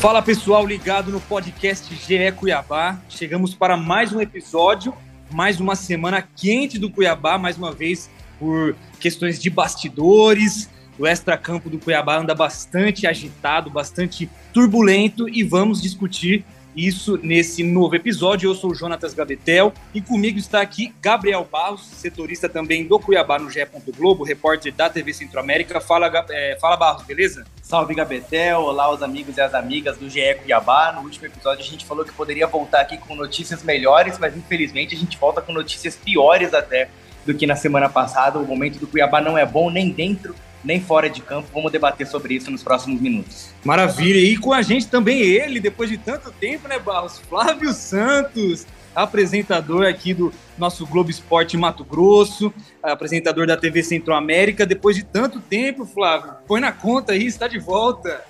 Fala pessoal ligado no podcast GE Cuiabá. Chegamos para mais um episódio, mais uma semana quente do Cuiabá, mais uma vez por questões de bastidores. O extra-campo do Cuiabá anda bastante agitado, bastante turbulento e vamos discutir isso nesse novo episódio. Eu sou o Jonatas Gabetel e comigo está aqui Gabriel Barros, setorista também do Cuiabá no GE. Globo, repórter da TV Centro-América. Fala, é, fala Barros, beleza? Salve Gabetel, olá os amigos e as amigas do GE Cuiabá. No último episódio a gente falou que poderia voltar aqui com notícias melhores, mas infelizmente a gente volta com notícias piores até do que na semana passada. O momento do Cuiabá não é bom nem dentro nem fora de campo. Vamos debater sobre isso nos próximos minutos. Maravilha. E com a gente também ele, depois de tanto tempo, né, Barros? Flávio Santos, apresentador aqui do nosso Globo Esporte Mato Grosso, apresentador da TV Centro-América. Depois de tanto tempo, Flávio, põe na conta aí, está de volta.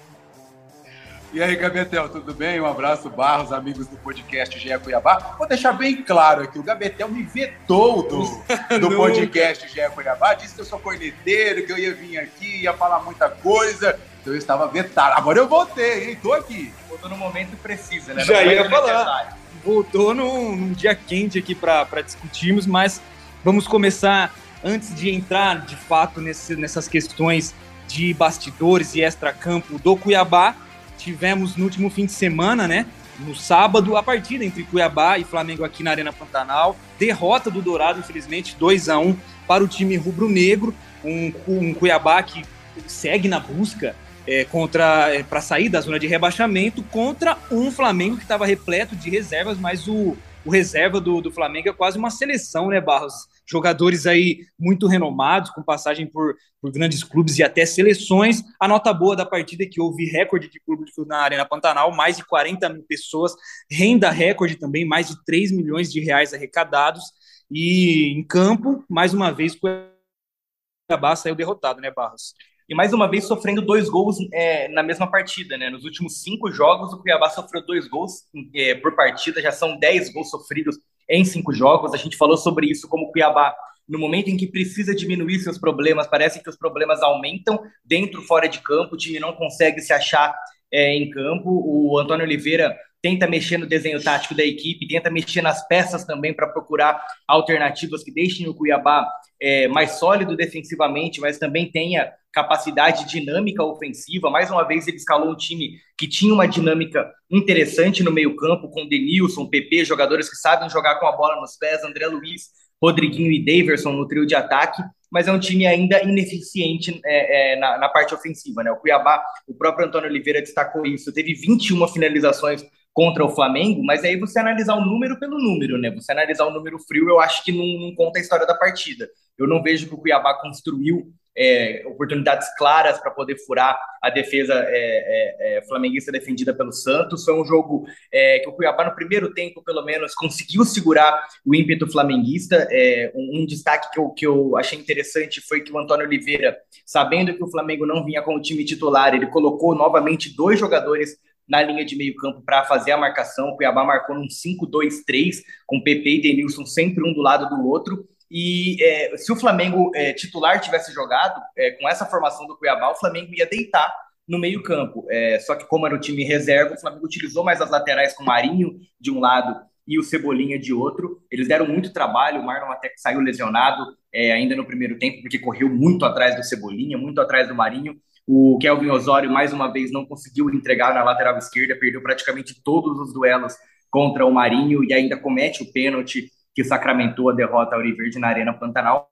E aí, Gabetel, tudo bem? Um abraço, Barros, amigos do podcast GE Cuiabá. Vou deixar bem claro aqui, o Gabetel me vetou do, do podcast GE Cuiabá, disse que eu sou corneteiro, que eu ia vir aqui, ia falar muita coisa, então eu estava vetado. Agora eu voltei, hein? Tô aqui. Voltou no momento preciso, né? Já ia falar. Voltou num, num, dia quente aqui para discutirmos, mas vamos começar, antes de entrar de fato nesse, nessas questões de bastidores e extra-campo do Cuiabá, tivemos no último fim de semana, né? No sábado, a partida entre Cuiabá e Flamengo aqui na Arena Pantanal. Derrota do Dourado, infelizmente, 2 a 1 para o time rubro-negro. Um, um Cuiabá que segue na busca é, contra é, para sair da zona de rebaixamento contra um Flamengo que estava repleto de reservas, mas o, o reserva do, do Flamengo é quase uma seleção, né, Barros? Jogadores aí muito renomados, com passagem por, por grandes clubes e até seleções. A nota boa da partida é que houve recorde de clube na Arena Pantanal, mais de 40 mil pessoas, renda recorde também, mais de 3 milhões de reais arrecadados. E em campo, mais uma vez, o Cuiabá saiu derrotado, né, Barros? E mais uma vez sofrendo dois gols é, na mesma partida, né? Nos últimos cinco jogos, o Cuiabá sofreu dois gols é, por partida, já são dez gols sofridos em cinco jogos. A gente falou sobre isso como o Cuiabá, no momento em que precisa diminuir seus problemas, parece que os problemas aumentam dentro, fora de campo, o time não consegue se achar é, em campo. O Antônio Oliveira tenta mexer no desenho tático da equipe, tenta mexer nas peças também para procurar alternativas que deixem o Cuiabá é, mais sólido defensivamente, mas também tenha capacidade dinâmica ofensiva. Mais uma vez, ele escalou um time que tinha uma dinâmica interessante no meio-campo, com Denilson, PP, jogadores que sabem jogar com a bola nos pés, André Luiz, Rodriguinho e Daverson no trio de ataque, mas é um time ainda ineficiente é, é, na, na, parte ofensiva. Né? O Cuiabá, o próprio Antônio Oliveira destacou isso, teve 21 finalizações contra o Flamengo, mas aí você analisar o número pelo número, né? Você analisar o número frio, eu acho que não, não conta a história da partida. Eu não vejo que o Cuiabá construiu é, oportunidades claras para poder furar a defesa é, é, é, flamenguista defendida pelo Santos. Foi um jogo é, que o Cuiabá, no primeiro tempo, pelo menos, conseguiu segurar o ímpeto flamenguista. É, um, um, destaque que eu, que eu achei interessante foi que o Antônio Oliveira, sabendo que o Flamengo não vinha com o time titular, ele colocou novamente dois jogadores na linha de meio campo para fazer a marcação. O Cuiabá marcou num 5-2-3, com PP e Denilson sempre um do lado do outro. E é, se o Flamengo é, titular tivesse jogado é, com essa formação do Cuiabá, o Flamengo ia deitar no meio-campo. É, só que, como era o time reserva, o Flamengo utilizou mais as laterais com o Marinho de um lado e o Cebolinha de outro. Eles deram muito trabalho. O Marlon até que saiu lesionado é, ainda no primeiro tempo, porque correu muito atrás do Cebolinha, muito atrás do Marinho. O Kelvin Osório, mais uma vez, não conseguiu entregar na lateral esquerda, perdeu praticamente todos os duelos contra o Marinho e ainda comete o pênalti que sacramentou a derrota Auriverde na Arena Pantanal.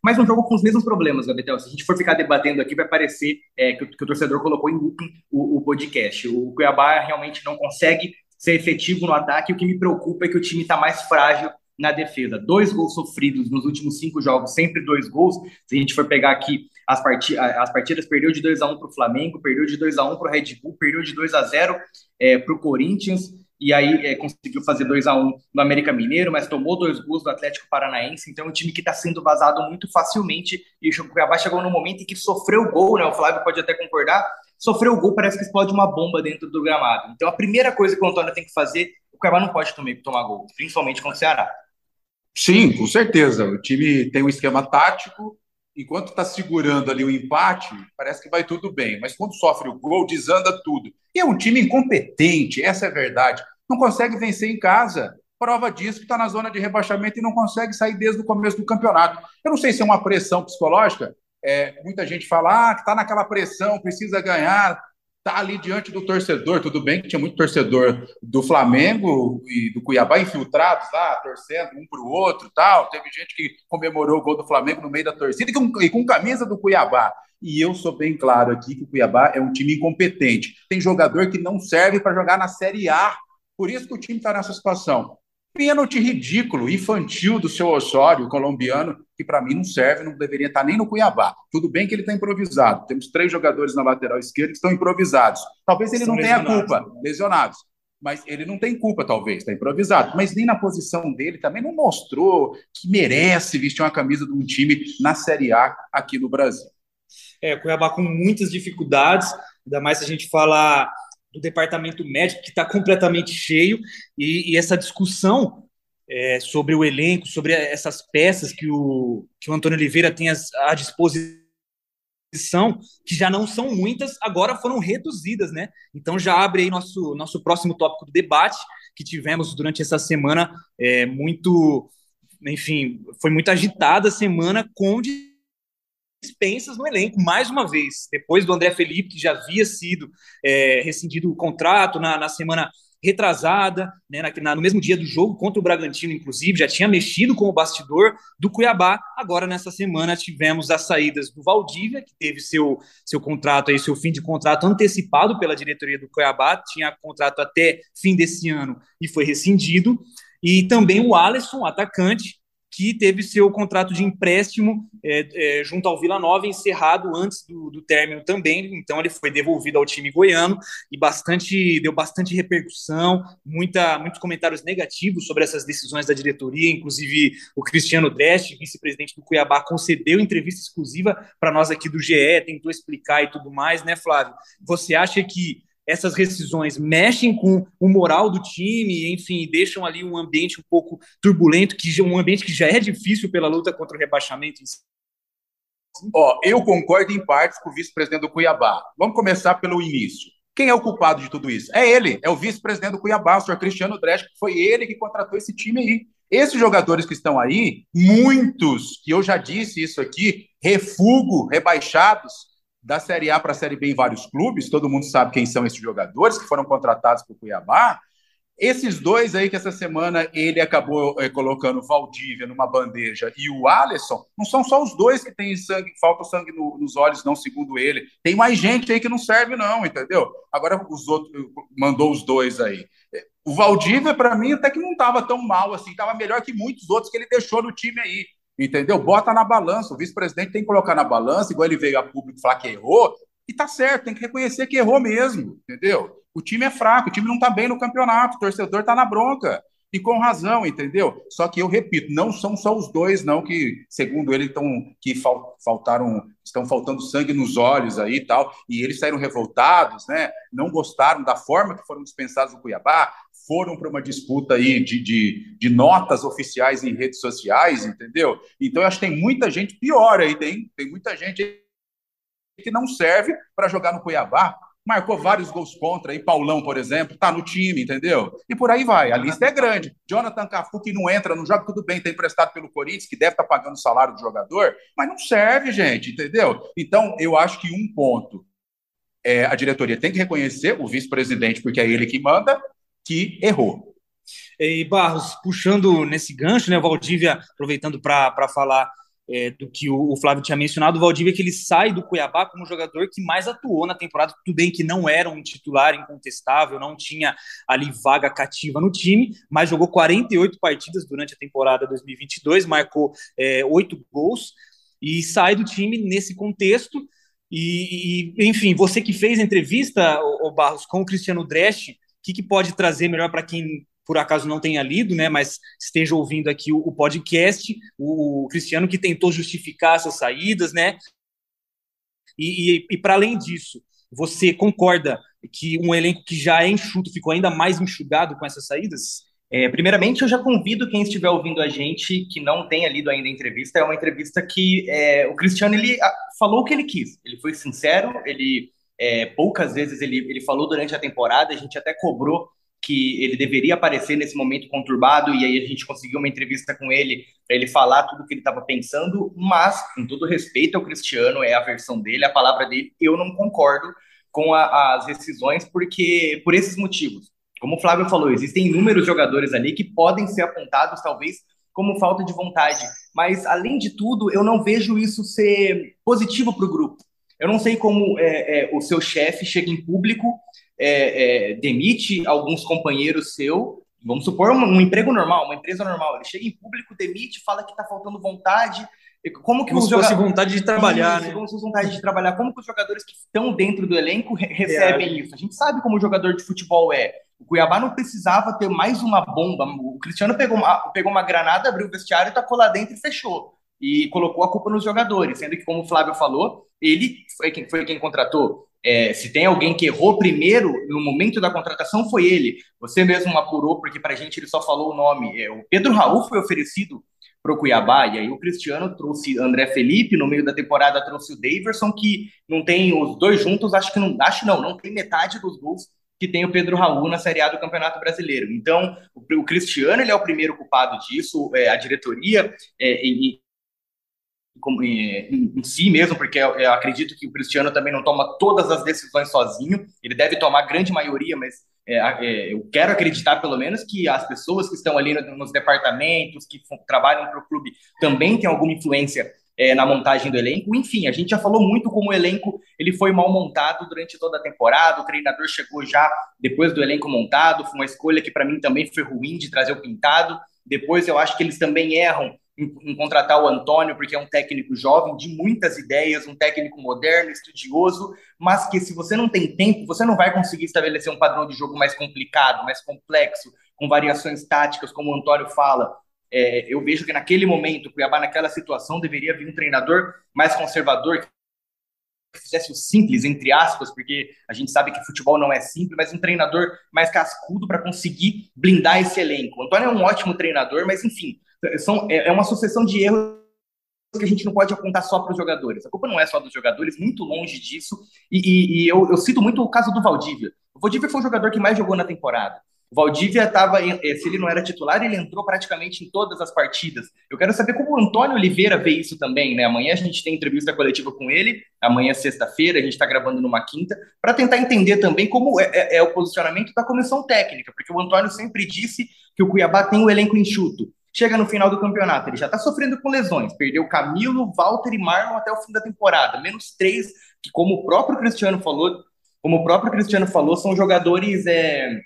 Mas um jogo com os mesmos problemas, Gabetel. Se a gente for ficar debatendo aqui, vai parecer é, que, o, que, o, torcedor colocou em looping o, o podcast. O Cuiabá realmente não consegue ser efetivo no ataque. O que me preocupa é que o time está mais frágil na defesa. Dois gols sofridos nos últimos cinco jogos, sempre dois gols. Se a gente for pegar aqui as, as partidas, perdeu de 2 a 1 um para o Flamengo, perdeu de 2 a 1 um para o Red Bull, perdeu de 2 a 0 é, para o Corinthians e aí é, conseguiu fazer 2 a 1 um no América Mineiro, mas tomou dois gols do Atlético Paranaense, então é um time que está sendo vazado muito facilmente, e o Cuiabá chegou no momento em que sofreu gol, né, o Flávio pode até concordar, sofreu gol, parece que explode uma bomba dentro do gramado. Então a primeira coisa que o Antônio tem que fazer, o Cuiabá não pode também tomar gol, principalmente contra o Ceará. Sim, com certeza. O time tem um esquema tático, enquanto está segurando ali o empate, parece que vai tudo bem. Mas quando sofre o gol, desanda tudo. E é um time incompetente, essa é a verdade. Não consegue vencer em casa. Prova disso que está na zona de rebaixamento e não consegue sair desde o começo do campeonato. Eu não sei se é uma pressão psicológica. É, muita gente fala ah, que está naquela pressão, precisa ganhar tá ali diante do torcedor, tudo bem que tinha muito torcedor do Flamengo e do Cuiabá infiltrados lá, torcendo um para o outro tal. Teve gente que comemorou o gol do Flamengo no meio da torcida e com, e com camisa do Cuiabá. E eu sou bem claro aqui que o Cuiabá é um time incompetente. Tem jogador que não serve para jogar na Série A. Por isso que o time está nessa situação. Pênalti ridículo, infantil do seu Osório, colombiano, que para mim não serve, não deveria estar nem no Cuiabá. Tudo bem que ele está improvisado. Temos três jogadores na lateral esquerda que estão improvisados. Talvez ele São não tenha culpa, né? lesionados. Mas ele não tem culpa, talvez, está improvisado. Mas nem na posição dele também não mostrou que merece vestir uma camisa de um time na Série A aqui no Brasil. É, Cuiabá com muitas dificuldades, ainda mais se a gente fala do departamento médico, que está completamente cheio, e, e essa discussão é, sobre o elenco, sobre essas peças que o, que o Antônio Oliveira tem à disposição, que já não são muitas, agora foram reduzidas, né? Então já abre aí nosso, nosso próximo tópico do debate que tivemos durante essa semana, é, muito, enfim, foi muito agitada a semana com dispensas no elenco, mais uma vez, depois do André Felipe, que já havia sido é, rescindido o contrato na, na semana retrasada, né, na, no mesmo dia do jogo contra o Bragantino, inclusive, já tinha mexido com o bastidor do Cuiabá. Agora, nessa semana, tivemos as saídas do Valdívia, que teve seu, seu contrato aí, seu fim de contrato antecipado pela diretoria do Cuiabá, tinha contrato até fim desse ano e foi rescindido. E também o Alisson, atacante, que teve seu contrato de empréstimo é, é, junto ao Vila Nova encerrado antes do, do, término também, então ele foi devolvido ao time goiano e bastante deu bastante repercussão, muita, muitos comentários negativos sobre essas decisões da diretoria, inclusive o Cristiano Dreste, vice-presidente do Cuiabá, concedeu entrevista exclusiva para nós aqui do GE, tentou explicar e tudo mais, né, Flávio? Você acha que essas rescisões mexem com o moral do time, enfim, deixam ali um ambiente um pouco turbulento, que um ambiente que já é difícil pela luta contra o rebaixamento. Ó, eu concordo em partes com o vice-presidente do Cuiabá. Vamos começar pelo início. Quem é o culpado de tudo isso? É ele, é o vice-presidente do Cuiabá, o senhor Cristiano Dresch, que foi ele que contratou esse time aí. Esses jogadores que estão aí, muitos, que eu já disse isso aqui, refugo, rebaixados, da Série A para a Série B em vários clubes, todo mundo sabe quem são esses jogadores que foram contratados por Cuiabá. Esses dois aí que essa semana ele acabou é, colocando Valdívia numa bandeja e o Alisson, não são só os dois que têm sangue, falta sangue no, nos olhos, não, segundo ele. Tem mais gente aí que não serve, não, entendeu? Agora os outros mandou os dois aí. O Valdívia, para mim, até que não estava tão mal assim, estava melhor que muitos outros que ele deixou no time aí. Entendeu? Bota na balança. O vice-presidente tem que colocar na balança, igual ele veio a público falar que errou, e tá certo, tem que reconhecer que errou mesmo, entendeu? O time é fraco, o time não tá bem no campeonato, o torcedor tá na bronca. E com razão, entendeu? Só que eu repito, não são só os dois, não, que, segundo ele, estão que fal, faltaram, estão faltando sangue nos olhos aí e tal, e eles saíram revoltados, né? Não gostaram da forma que foram dispensados no Cuiabá, foram para uma disputa aí de, de, de, notas oficiais em redes sociais, entendeu? Então eu acho que tem muita gente pior aí, tem, tem muita gente que não serve para jogar no Cuiabá. Marcou vários gols contra, aí Paulão, por exemplo, tá no time, entendeu? E por aí vai, a lista é grande. Jonathan Cafu, que não entra, não joga, tudo bem, tem emprestado pelo Corinthians, que deve estar tá pagando o salário do jogador, mas não serve, gente, entendeu? Então, eu acho que um ponto é, a diretoria tem que reconhecer o vice-presidente, porque é ele que manda, que errou. E Barros, puxando nesse gancho, né, Valdívia, aproveitando para falar é, do que o, o, Flávio tinha mencionado, o Valdívia que ele sai do Cuiabá como jogador que mais atuou na temporada, tudo bem que não era um titular incontestável, não tinha ali vaga cativa no time, mas jogou 48 partidas durante a temporada 2022, marcou é, oito gols e sai do time nesse contexto. E, e, enfim, você que fez entrevista, o Barros, com o Cristiano Dresch, que, que pode trazer melhor para quem por acaso não tenha lido, né, mas esteja ouvindo aqui o, o podcast, o, o, Cristiano que tentou justificar essas saídas, né? E, e, e para além disso, você concorda que um elenco que já é enxuto ficou ainda mais enxugado com essas saídas? É, primeiramente, eu já convido quem estiver ouvindo a gente que não tenha lido ainda a entrevista. É uma entrevista que é, o Cristiano ele ah, falou o que ele quis. Ele foi sincero. Ele é, poucas vezes ele, ele falou durante a temporada. A gente até cobrou que ele deveria aparecer nesse momento conturbado e aí a gente conseguiu uma entrevista com ele para ele falar tudo o que ele estava pensando. Mas, com todo respeito ao Cristiano, é a versão dele, a palavra dele. Eu não concordo com a, as decisões porque por esses motivos como o Flávio falou, existem inúmeros jogadores ali que podem ser apontados, talvez, como falta de vontade. Mas, além de tudo, eu não vejo isso ser positivo para o grupo. Eu não sei como é, é, o seu chefe chega em público, é, é demite alguns companheiros seu. Vamos supor um, um, emprego normal, uma empresa normal. Ele chega em público, demite, fala que está faltando vontade. Como que como os jogadores vontade de trabalhar, isso, né? Como se fosse vontade de trabalhar. Como que os jogadores que estão dentro do elenco recebem isso? A gente sabe como o jogador de futebol é. O Cuiabá não precisava ter mais uma bomba. O Cristiano pegou uma, pegou uma granada, abriu o vestiário, tacou lá dentro e fechou. E colocou a culpa nos jogadores, sendo que, como o Flávio falou, ele foi quem, foi quem contratou. É, se tem alguém que errou primeiro no momento da contratação, foi ele. Você mesmo apurou, porque para a gente ele só falou o nome. É, o Pedro Raul foi oferecido para o Cuiabá, e aí o Cristiano trouxe André Felipe, no meio da temporada trouxe o Daverson, que não tem os dois juntos, acho que não, acho não, não tem metade dos gols que tem o Pedro Raul na Série A do Campeonato Brasileiro. Então, o, o Cristiano ele é o primeiro culpado disso, é, a diretoria é, e, em, em, si mesmo, porque eu, eu, acredito que o Cristiano também não toma todas as decisões sozinho, ele deve tomar a grande maioria, mas é, é, eu quero acreditar pelo menos que as pessoas que estão ali no, nos departamentos, que trabalham para o clube, também têm alguma influência é, na montagem do elenco. Enfim, a gente já falou muito como o elenco ele foi mal montado durante toda a temporada. O treinador chegou já depois do elenco montado. Foi uma escolha que para mim também foi ruim de trazer o Pintado. Depois eu acho que eles também erram em, em, contratar o Antônio, porque é um técnico jovem, de muitas ideias, um técnico moderno, estudioso, mas que se você não tem tempo, você não vai conseguir estabelecer um padrão de jogo mais complicado, mais complexo, com variações táticas, como o Antônio fala. É, eu vejo que naquele momento, Cuiabá, naquela situação, deveria vir um treinador mais conservador, que fizesse o simples, entre aspas, porque a gente sabe que futebol não é simples, mas um treinador mais cascudo para conseguir blindar esse elenco. O Antônio é um ótimo treinador, mas enfim, são, é, é uma sucessão de erros que a gente não pode apontar só para os jogadores. A culpa não é só dos jogadores, muito longe disso. E, e, e eu, eu, cito muito o caso do Valdívia. O Valdívia foi o jogador que mais jogou na temporada. O Valdívia estava, eh, se ele não era titular, ele entrou praticamente em todas as partidas. Eu quero saber como o Antônio Oliveira vê isso também, né? Amanhã a gente tem entrevista coletiva com ele, amanhã sexta-feira, a gente está gravando numa quinta, para tentar entender também como é, é, é, o posicionamento da comissão técnica, porque o Antônio sempre disse que o Cuiabá tem o elenco enxuto. Chega no final do campeonato, ele já está sofrendo com lesões, perdeu Camilo, Walter e Marlon até o fim da temporada, menos três, que como o próprio Cristiano falou, como o próprio Cristiano falou, são jogadores é,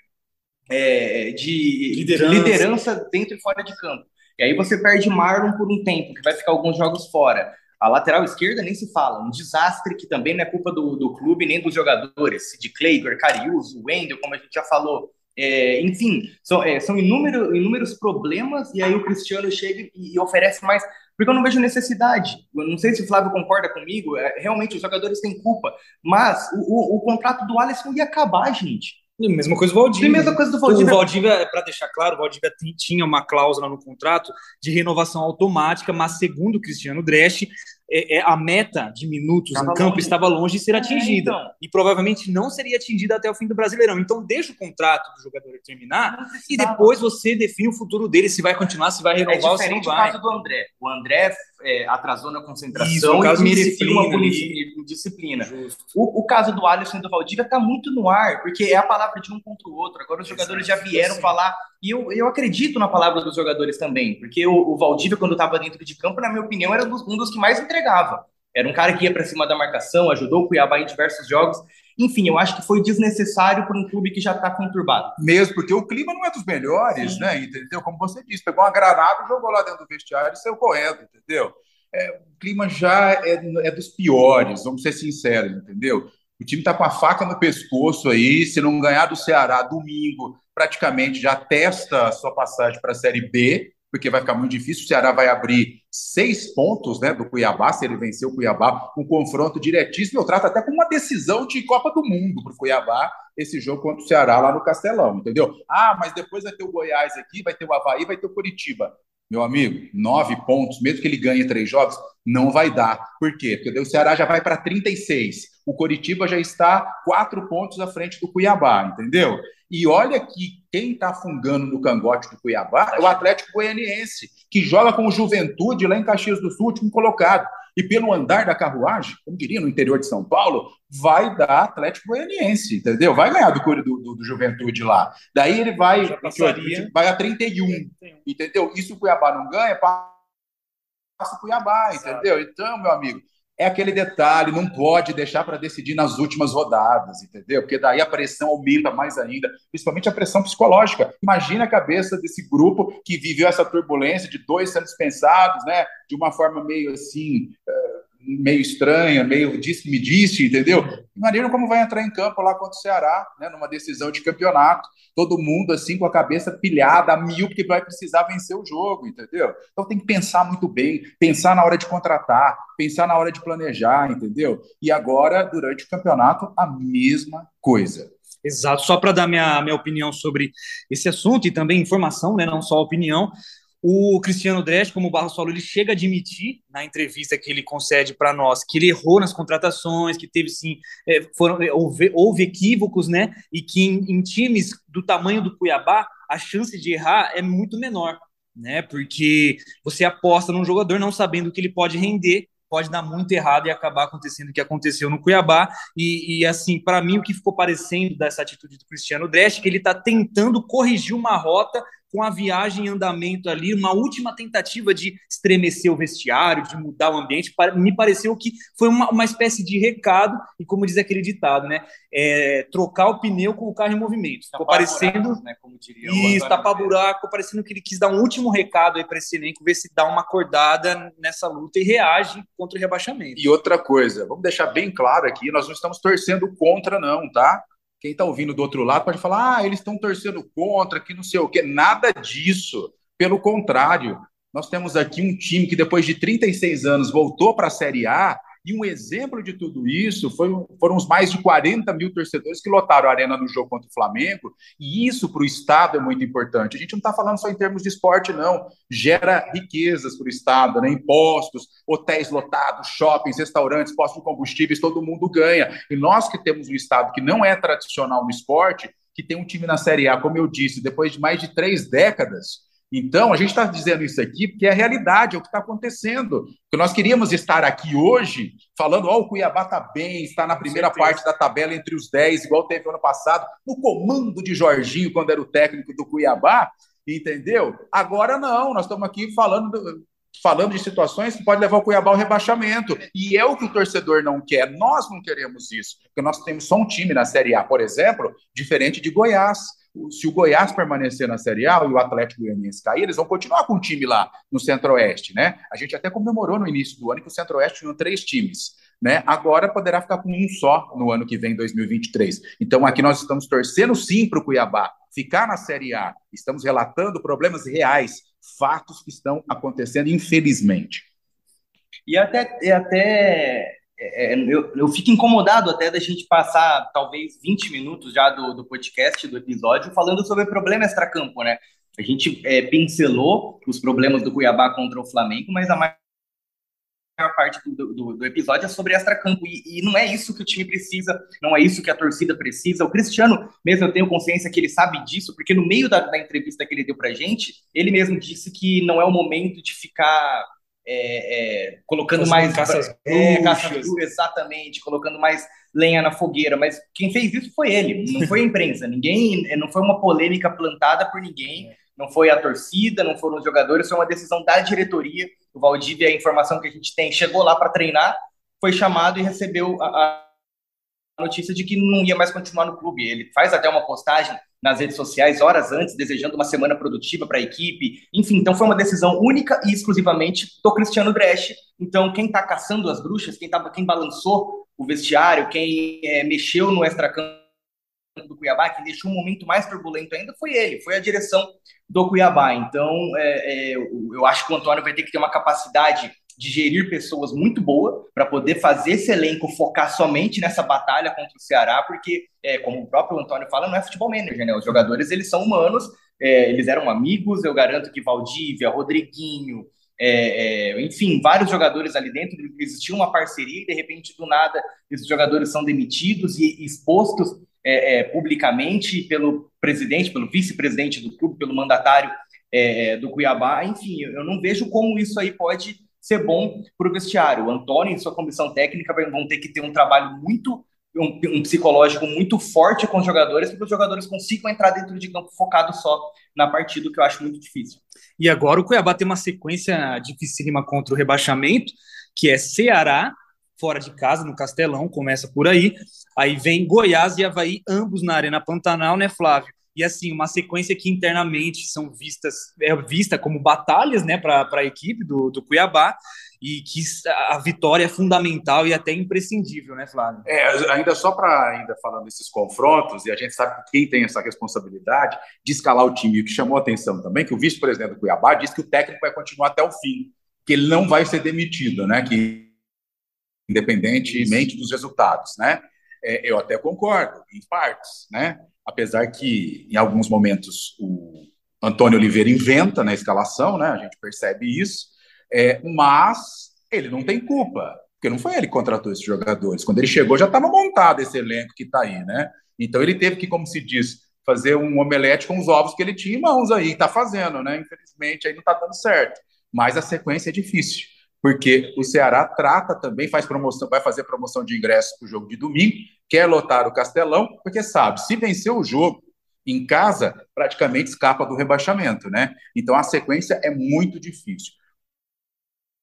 é, de, liderança. de, liderança. dentro e fora de campo. E aí você perde Marlon por um tempo, que vai ficar alguns jogos fora. A lateral esquerda nem se fala, um desastre que também não é culpa do, do clube nem dos jogadores, de Kleiber, Cariuso, Wendel, como a gente já falou. É, enfim, são, é, são inúmeros, inúmeros problemas, e aí o Cristiano chega e, e, oferece mais, porque eu não vejo necessidade. Eu não sei se o Flávio concorda comigo, é, realmente os jogadores têm culpa, mas o, o, o contrato do Alisson ia acabar, gente. Mesma coisa do Valdívia. E mesma coisa do Valdívia. O Valdívia, para deixar claro, o Valdívia tinha uma cláusula no contrato de renovação automática, mas segundo o Cristiano Dresch, é, é, a meta de minutos no campo longe. estava longe de ser é, atingida. Então. E provavelmente não seria atingida até o fim do Brasileirão. Então, deixa o contrato do jogador terminar e depois você define o futuro dele, se vai continuar, se vai renovar é ou se não vai. o caso do André. O André é, atrasou na concentração Isso, e merecia uma punição, disciplina. O, o, caso do Alisson e do Valdívia está muito no ar, porque é a palavra de um contra o outro. Agora os jogadores já vieram falar, e eu, eu acredito na palavra dos jogadores também, porque o, o Valdívia, quando estava dentro de campo, na minha opinião, era um dos que mais entregava. Era um cara que ia para cima da marcação, ajudou o Cuiabá em diversos jogos. Enfim, eu acho que foi desnecessário para um clube que já está conturbado. Mesmo, porque o clima não é dos melhores, Sim. né? Entendeu? Como você disse, pegou uma granada, jogou lá dentro do vestiário e saiu correndo, entendeu? É, o clima já é, é dos piores, vamos ser sinceros, entendeu? O time está com a faca no pescoço aí. Se não ganhar do Ceará domingo, praticamente já testa a sua passagem para a Série B, porque vai ficar muito difícil. O Ceará vai abrir seis pontos né, do Cuiabá, se ele vencer o Cuiabá, um confronto diretíssimo. Eu trato até como uma decisão de Copa do Mundo para o Cuiabá, esse jogo contra o Ceará lá no Castelão, entendeu? Ah, mas depois vai ter o Goiás aqui, vai ter o Havaí, vai ter o Curitiba. Meu amigo, nove pontos, mesmo que ele ganhe três jogos, não vai dar. Por quê? Porque o Ceará já vai para 36. O Coritiba já está quatro pontos à frente do Cuiabá, entendeu? E olha que quem está fungando no cangote do Cuiabá é o Atlético Goianiense, que joga com o Juventude lá em Caxias do Sul, último colocado. E pelo andar da carruagem, como diria no interior de São Paulo, vai dar Atlético Goianiense, entendeu? Vai ganhar do, do, do Juventude lá. Daí ele vai, vai a 31, entendeu? E se o Cuiabá não ganha, passa o Cuiabá, entendeu? Então, meu amigo, é aquele detalhe, não pode deixar para decidir nas últimas rodadas, entendeu? Porque daí a pressão aumenta mais ainda, principalmente a pressão psicológica. Imagina a cabeça desse grupo que viveu essa turbulência de dois sendo dispensados, né? De uma forma meio assim. Meio estranha, meio disse-me disse, entendeu? Imagina como vai entrar em campo lá contra o Ceará, né, numa decisão de campeonato. Todo mundo assim com a cabeça pilhada a mil, porque vai precisar vencer o jogo, entendeu? Então tem que pensar muito bem, pensar na hora de contratar, pensar na hora de planejar, entendeu? E agora, durante o campeonato, a mesma coisa. Exato, só para dar minha, minha opinião sobre esse assunto e também informação, né, não só opinião. O Cristiano Dresch, como o Barros falou, ele chega a admitir na entrevista que ele concede para nós que ele errou nas contratações, que teve sim, é, foram, é, houve, houve, equívocos, né? E que em, em, times do tamanho do Cuiabá a chance de errar é muito menor, né? Porque você aposta num jogador não sabendo que ele pode render pode dar muito errado e acabar acontecendo o que aconteceu no Cuiabá. E, e assim, para mim, o que ficou parecendo dessa atitude do Cristiano Dresch é que ele está tentando corrigir uma rota com a viagem em andamento ali, uma última tentativa de estremecer o vestiário, de mudar o ambiente, me pareceu que foi uma, uma espécie de recado, e como diz aquele ditado, né? É, trocar o pneu com o carro em movimento. Ficou parecendo. Né, como diria isso, tapar buraco, ficou parecendo que ele quis dar um último recado aí para esse elenco, ver se dá uma acordada nessa luta e reage contra o rebaixamento. E outra coisa, vamos deixar bem claro aqui: nós não estamos torcendo contra, não, tá? Quem está ouvindo do outro lado pode falar: ah, eles estão torcendo contra, que não sei o quê. Nada disso. Pelo contrário, nós temos aqui um time que, depois de 36 anos, voltou para a Série A e um exemplo de tudo isso foi, foram os mais de 40 mil torcedores que lotaram a arena no jogo contra o Flamengo, e isso para o Estado é muito importante. A gente não está falando só em termos de esporte, não. Gera riquezas para o Estado, né? impostos, hotéis lotados, shoppings, restaurantes, postos de combustíveis, todo mundo ganha. E nós que temos um Estado que não é tradicional no esporte, que tem um time na Série A, como eu disse, depois de mais de três décadas, então, a gente está dizendo isso aqui porque é a realidade, é o que está acontecendo. Porque nós queríamos estar aqui hoje falando: ó, oh, o Cuiabá está bem, está na primeira parte da tabela entre os 10, igual teve ano passado, no comando de Jorginho, quando era o técnico do Cuiabá, entendeu? Agora não, nós estamos aqui falando. falando de situações que pode levar o Cuiabá ao rebaixamento. E é o que o torcedor não quer. Nós não queremos isso. Porque nós temos só um time na Série A, por exemplo, diferente de Goiás se o Goiás permanecer na Série A e o Atlético Goianiense cair, eles vão continuar com o time lá no Centro-Oeste, né? A gente até comemorou no início do ano que o Centro-Oeste tinha três times, né? Agora poderá ficar com um só no ano que vem, 2023. Então aqui nós estamos torcendo sim para o Cuiabá ficar na Série A. Estamos relatando problemas reais, fatos que estão acontecendo, infelizmente. E até, e até é, é, eu, eu fico incomodado até da gente passar talvez 20 minutos já do, do podcast, do episódio, falando sobre problema extracampo, né? A gente é, pincelou os problemas do Cuiabá contra o Flamengo, mas a maior parte do, do, do episódio é sobre extracampo. E, e não é isso que o time precisa, não é isso que a torcida precisa. O Cristiano, mesmo eu tenho consciência que ele sabe disso, porque no meio da, da entrevista que ele deu pra gente, ele mesmo disse que não é o momento de ficar é, é, colocando mais caças é, caças exatamente, colocando mais lenha na fogueira, mas quem fez isso foi ele, não foi a imprensa, ninguém, não foi uma polêmica plantada por ninguém, não foi a torcida, não foram os jogadores, foi uma decisão da diretoria. O Valdívia, a informação que a gente tem, chegou lá para treinar, foi chamado e recebeu a, a notícia de que não ia mais continuar no clube. Ele faz até uma postagem nas redes sociais horas antes, desejando uma semana produtiva para a equipe. Enfim, então foi uma decisão única e exclusivamente do Cristiano Dresch. Então, quem está caçando as bruxas, quem, tá, quem balançou o vestiário, quem é, mexeu no extracampo do Cuiabá, que deixou um momento mais turbulento ainda, foi ele, foi a direção do Cuiabá. Então, é, é, eu acho que o Antônio vai ter que ter uma capacidade de gerir pessoas muito boa para poder fazer esse elenco focar somente nessa batalha contra o Ceará, porque, é, como o próprio Antônio fala, não é futebol manager, né? Os jogadores, eles são humanos, é, eles eram amigos, eu garanto que Valdívia, Rodriguinho, é, é, enfim, vários jogadores ali dentro, existia uma parceria e, de repente, do nada, esses jogadores são demitidos e expostos é, é, publicamente pelo presidente, pelo vice-presidente do clube, pelo mandatário é, do Cuiabá. Enfim, eu não vejo como isso aí pode ser bom para o vestiário. O Antônio e sua comissão técnica vão ter que ter um trabalho muito, um, um, psicológico muito forte com os jogadores, para que os jogadores consigam entrar dentro de campo focado só na partida, o que eu acho muito difícil. E agora o Cuiabá tem uma sequência dificílima contra o rebaixamento, que é Ceará, fora de casa, no Castelão, começa por aí. Aí vem Goiás e Havaí, ambos na Arena Pantanal, né, Flávio? E assim, uma sequência que internamente são vistas é vista como batalhas né, para a equipe do, do Cuiabá, e que a vitória é fundamental e até imprescindível, né, Flávio? É, ainda só para ainda falando desses confrontos, e a gente sabe que quem tem essa responsabilidade de escalar o time, o que chamou a atenção também, que o vice-presidente do Cuiabá disse que o técnico vai continuar até o fim, que ele não vai ser demitido, né? Que independentemente dos resultados, né? É, eu até concordo, em partes, né? Apesar que, em alguns momentos, o Antônio Oliveira inventa na escalação, né? A gente percebe isso, é, mas ele não tem culpa, porque não foi ele que contratou esses jogadores. Quando ele chegou, já estava montado esse elenco que está aí, né? Então ele teve que, como se diz, fazer um omelete com os ovos que ele tinha em mãos aí, está fazendo, né? Infelizmente aí não está dando certo. Mas a sequência é difícil porque o Ceará trata também, faz promoção, vai fazer promoção de ingressos para o jogo de domingo, quer lotar o Castelão, porque sabe, se vencer o jogo em casa, praticamente escapa do rebaixamento, né? Então a sequência é muito difícil.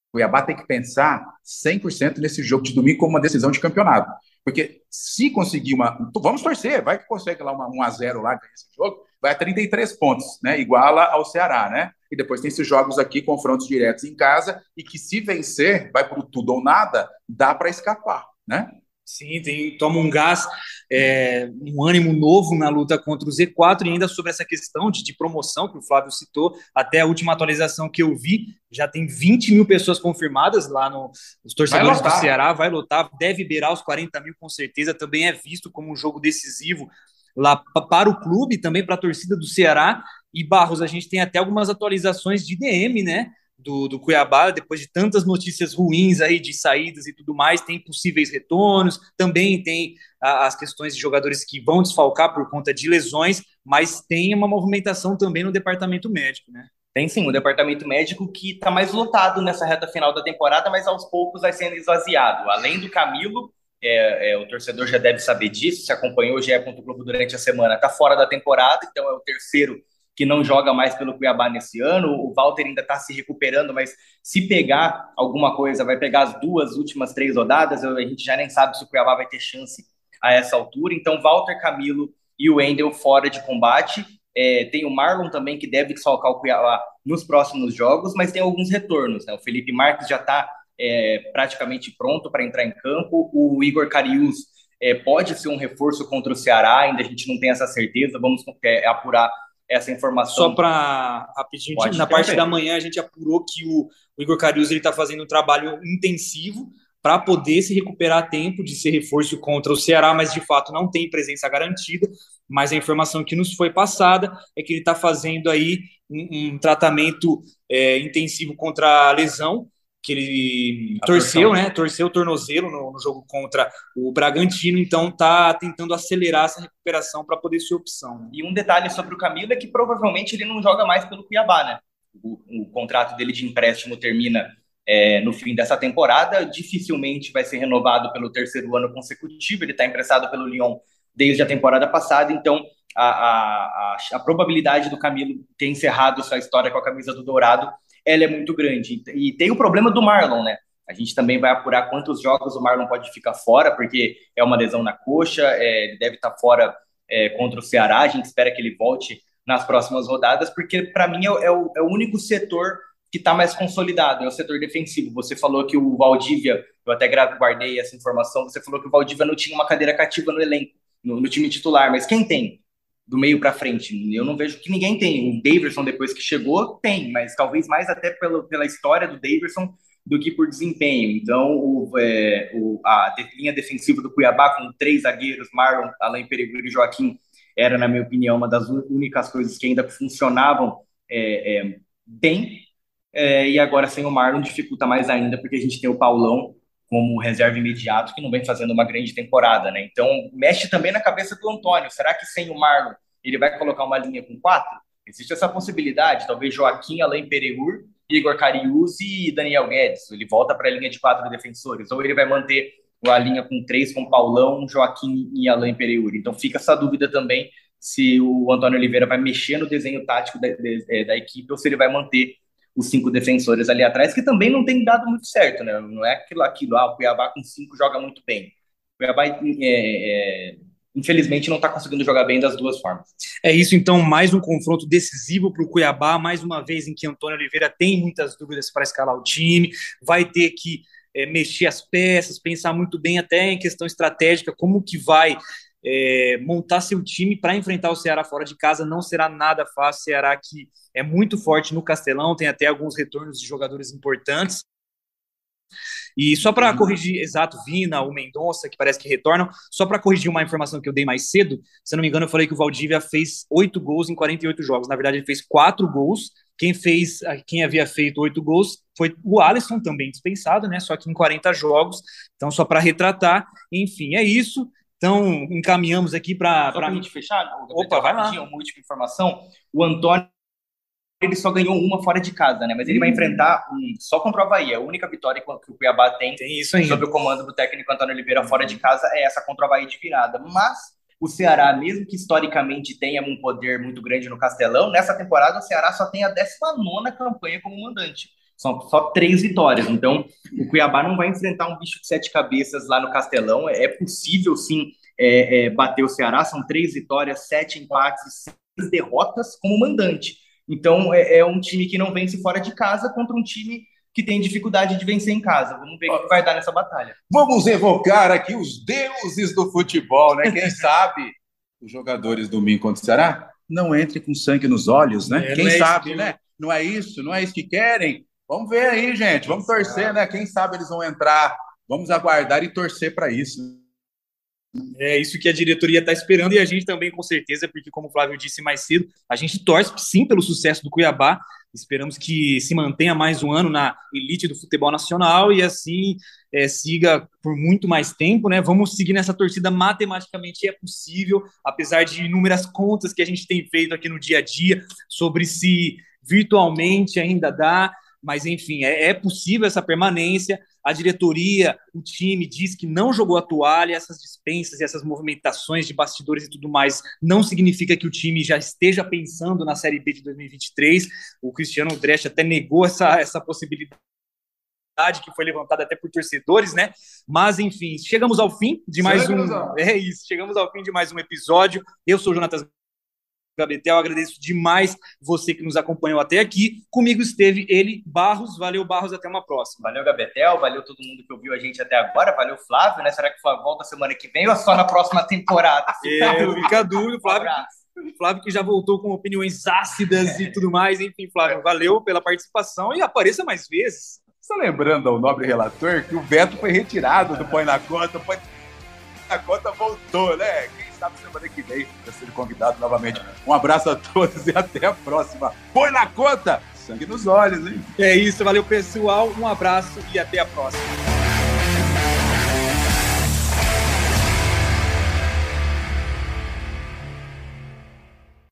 O Cuiabá tem que pensar 100% nesse jogo de domingo como uma decisão de campeonato. Porque se conseguir uma. Vamos torcer, vai que consegue lá uma 1x0 lá, ganhar esse jogo, vai a 33 pontos, né? Iguala ao Ceará, né? E depois tem esses jogos aqui, confrontos diretos em casa, e que se vencer, vai para tudo ou nada, dá para escapar, né? Sim, tem, toma um gás, é, um ânimo novo na luta contra o Z4 e ainda sobre essa questão de, de, promoção que o Flávio citou, até a última atualização que eu vi, já tem 20 mil pessoas confirmadas lá no, os torcedores do Ceará, vai lotar, deve beirar os 40 mil com certeza, também é visto como um jogo decisivo lá para o clube, também para a torcida do Ceará. E Barros, a gente tem até algumas atualizações de DM, né? Do, do Cuiabá, depois de tantas notícias ruins aí de saídas e tudo mais, tem possíveis retornos, também tem a, as questões de jogadores que vão desfalcar por conta de lesões, mas tem uma movimentação também no departamento médico, né? Tem sim, o departamento médico que está mais lotado nessa reta final da temporada, mas aos poucos vai sendo esvaziado. Além do Camilo, é, é, o torcedor já deve saber disso, se acompanhou o GE. Globo durante a semana, está fora da temporada, então é o terceiro que não joga mais pelo Cuiabá nesse ano. O Walter ainda está se recuperando, mas se pegar alguma coisa, vai pegar as duas últimas três rodadas. A gente já nem sabe se o Cuiabá vai ter chance a essa altura. Então, Walter, Camilo e o Wendel fora de combate. É, tem o Marlon também, que deve desfalcar o Cuiabá nos próximos jogos, mas tem alguns retornos. Né? O Felipe Marques já está é, praticamente pronto para entrar em campo. O Igor Carius é, pode ser um reforço contra o Ceará, ainda a gente não tem essa certeza, vamos é, apurar essa informação. Só para rapidinho, na parte da manhã a gente apurou que o, o Igor Carius está fazendo um trabalho intensivo para poder se recuperar a tempo de ser reforço contra o Ceará, mas de fato não tem presença garantida. Mas a informação que nos foi passada é que ele está fazendo aí um, um tratamento é, intensivo contra a lesão que ele torceu, né? Torceu o tornozelo no, no, jogo contra o Bragantino, então tá tentando acelerar essa recuperação para poder ser opção. Né? E um detalhe sobre o Camilo é que provavelmente ele não joga mais pelo Cuiabá, né? O, o contrato dele de empréstimo termina é, no fim dessa temporada, dificilmente vai ser renovado pelo terceiro ano consecutivo. Ele está emprestado pelo Lyon desde a temporada passada, então a, a, a, a probabilidade do Camilo ter encerrado sua história com a camisa do Dourado ela é muito grande. E tem o problema do Marlon, né? A gente também vai apurar quantos jogos o Marlon pode ficar fora, porque é uma lesão na coxa, é, ele deve estar fora é, contra o Ceará. A gente espera que ele volte nas próximas rodadas, porque para mim é, é, o, é o único setor que está mais consolidado, é o setor defensivo. Você falou que o Valdívia, eu até guardei essa informação, você falou que o Valdívia não tinha uma cadeira cativa no elenco, no, no time titular, mas quem tem? Do meio para frente. Eu não vejo que ninguém tem. O Daverson, depois que chegou, tem, mas talvez mais até pelo, pela história do Daverson do que por desempenho. Então, o, é, o, a linha defensiva do Cuiabá, com três zagueiros, Marlon, Alain Peregrino e Joaquim, era, na minha opinião, uma das únicas coisas que ainda funcionavam é, é, bem é, e agora sem o Marlon dificulta mais ainda, porque a gente tem o Paulão como reserva imediato, que não vem fazendo uma grande temporada, né? Então, mexe também na cabeça do Antônio. Será que sem o Marlon ele vai colocar uma linha com quatro? Existe essa possibilidade, talvez Joaquim, Alain Pereur, Igor Cariuzi e Daniel Guedes. Ele volta para a linha de quatro defensores, ou ele vai manter a linha com três, com Paulão, Joaquim e Alain Pereur. Então, fica essa dúvida também se o Antônio Oliveira vai mexer no desenho tático da, é, da equipe ou se ele vai manter os cinco defensores ali atrás, que também não tem dado muito certo, né? Não é aquilo, aquilo ah, o Cuiabá com cinco joga muito bem. O Cuiabá, é, é, infelizmente, não está conseguindo jogar bem das duas formas. É isso, então, mais um confronto decisivo para o Cuiabá, mais uma vez em que Antônio Oliveira tem muitas dúvidas para escalar o time, vai ter que é, mexer as peças, pensar muito bem até em questão estratégica, como que vai é, montar seu time para enfrentar o Ceará fora de casa não será nada fácil. Ceará que é muito forte no Castelão, tem até alguns retornos de jogadores importantes. E só para corrigir, exato, Vina, o Mendonça, que parece que retornam, só para corrigir uma informação que eu dei mais cedo, se não me engano, eu falei que o Valdívia fez oito gols em 48 jogos. Na verdade, ele fez quatro gols. Quem fez, quem havia feito oito gols foi o Alisson, também dispensado, né? Só que em 40 jogos. Então, só para retratar, enfim, é isso. Então, encaminhamos aqui para. Só para a gente fechar, Opa, vai lá. Uma última informação. O Antônio ele só ganhou uma fora de casa, né? Mas ele vai enfrentar um, só contra o Havaí. A única vitória que o Cuiabá tem, tem isso ainda. sob o comando do técnico Antônio Oliveira fora de casa é essa contra o Havaí de virada. Mas o Ceará, mesmo que historicamente tenha um poder muito grande no Castelão, nessa temporada o Ceará só tem a 19 campanha como mandante. São só três vitórias. Então, o Cuiabá não vai enfrentar um bicho de sete cabeças lá no Castelão. É possível, sim, é, é, bater o Ceará. São três vitórias, sete empates e seis derrotas como mandante. Então, é, é, um time que não vence fora de casa contra um time que tem dificuldade de vencer em casa. Vamos ver o que vai dar nessa batalha. Vamos evocar aqui os deuses do futebol, né? Quem sabe os jogadores domingo contra o Ceará não entrem com sangue nos olhos, né? É, Quem é sabe, né? Não é isso, não é isso que querem. Vamos ver aí, gente. Vamos torcer, né? Quem sabe eles vão entrar. Vamos aguardar e torcer para isso. É isso que a diretoria está esperando e a gente também, com certeza, porque, como o Flávio disse mais cedo, a gente torce sim pelo sucesso do Cuiabá. Esperamos que se mantenha mais um ano na elite do futebol nacional e assim é, siga por muito mais tempo, né? Vamos seguir nessa torcida matematicamente é possível, apesar de inúmeras contas que a gente tem feito aqui no dia a dia sobre se virtualmente ainda dá mas enfim, é, é, possível essa permanência. A diretoria, o time diz que não jogou a toalha, essas dispensas e essas movimentações de bastidores e tudo mais não significa que o time já esteja pensando na Série B de 2023. O Cristiano Dresch até negou essa, essa possibilidade que foi levantada até por torcedores, né? Mas enfim, chegamos ao fim de mais um. É isso, chegamos ao fim de mais um episódio. Eu sou o Jonatas Gabetel. Agradeço demais você que nos acompanhou até aqui. Comigo esteve ele, Barros. Valeu, Barros. Até uma próxima. Valeu, Gabetel. Valeu todo mundo que ouviu a gente até agora. Valeu, Flávio, né? Será que volta semana que vem ou só na próxima temporada? Fica é, fica dúvida. Flávio, Flávio que já voltou com opiniões ácidas e tudo mais. Enfim, Flávio, valeu pela participação e apareça mais vezes. Só lembrando ao nobre relator que o veto foi retirado do Põe na Conta. Põe na Conta voltou, né? Sabe semana que vem vai ser convidado novamente. Um abraço a todos e até a próxima. Põe na conta! Sangue nos olhos, hein? É isso, valeu pessoal, um abraço e até a próxima.